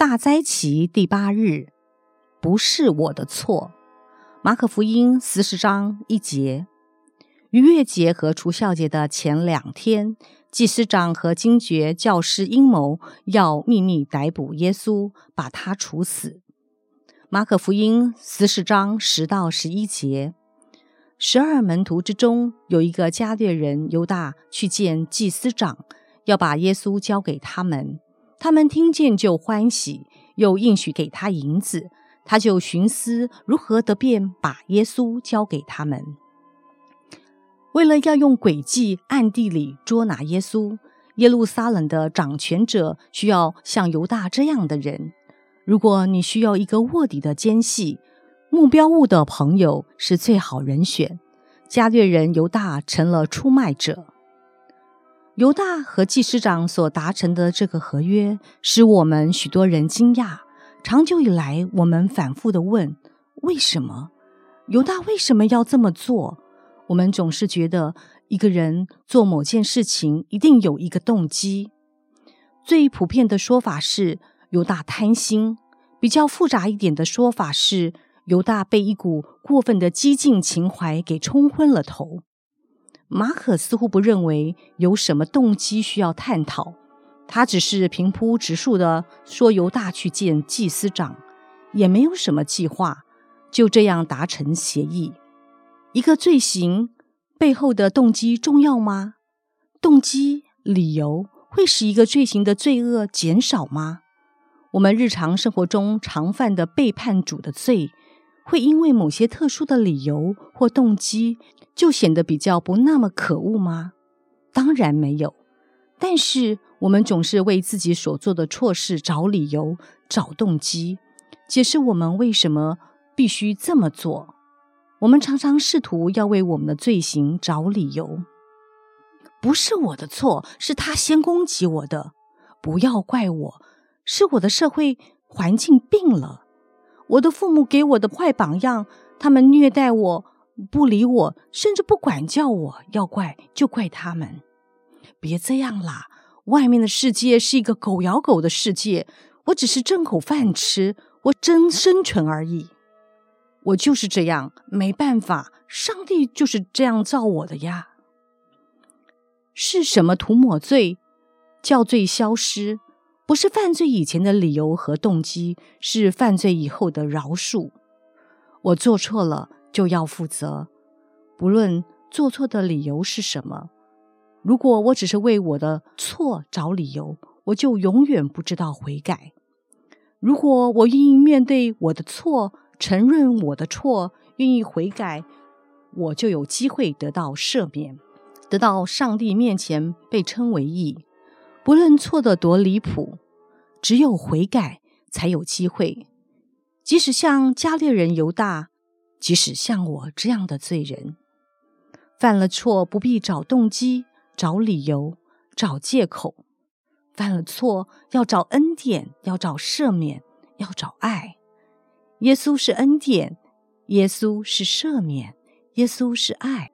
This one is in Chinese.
大灾期第八日，不是我的错。马可福音四十章一节。逾越节和除孝节的前两天，祭司长和惊觉教师阴谋要秘密逮捕耶稣，把他处死。马可福音四十章十到十一节。十二门徒之中有一个加略人犹大去见祭司长，要把耶稣交给他们。他们听见就欢喜，又应许给他银子，他就寻思如何得便把耶稣交给他们。为了要用诡计暗地里捉拿耶稣，耶路撒冷的掌权者需要像犹大这样的人。如果你需要一个卧底的奸细，目标物的朋友是最好人选。加略人犹大成了出卖者。犹大和祭司长所达成的这个合约，使我们许多人惊讶。长久以来，我们反复的问：为什么犹大为什么要这么做？我们总是觉得一个人做某件事情一定有一个动机。最普遍的说法是犹大贪心；比较复杂一点的说法是犹大被一股过分的激进情怀给冲昏了头。马可似乎不认为有什么动机需要探讨，他只是平铺直述的说犹大去见祭司长，也没有什么计划，就这样达成协议。一个罪行背后的动机重要吗？动机、理由会使一个罪行的罪恶减少吗？我们日常生活中常犯的背叛主的罪。会因为某些特殊的理由或动机，就显得比较不那么可恶吗？当然没有。但是我们总是为自己所做的错事找理由、找动机，解释我们为什么必须这么做。我们常常试图要为我们的罪行找理由。不是我的错，是他先攻击我的。不要怪我，是我的社会环境病了。我的父母给我的坏榜样，他们虐待我，不理我，甚至不管教我。要怪就怪他们，别这样啦！外面的世界是一个狗咬狗的世界，我只是挣口饭吃，我争生存而已。我就是这样，没办法，上帝就是这样造我的呀。是什么涂抹罪，叫罪消失？不是犯罪以前的理由和动机，是犯罪以后的饶恕。我做错了就要负责，不论做错的理由是什么。如果我只是为我的错找理由，我就永远不知道悔改。如果我愿意面对我的错，承认我的错，愿意悔改，我就有机会得到赦免，得到上帝面前被称为义。不论错的多离谱，只有悔改才有机会。即使像加略人犹大，即使像我这样的罪人，犯了错不必找动机、找理由、找借口。犯了错要找恩典，要找赦免，要找爱。耶稣是恩典，耶稣是赦免，耶稣是爱。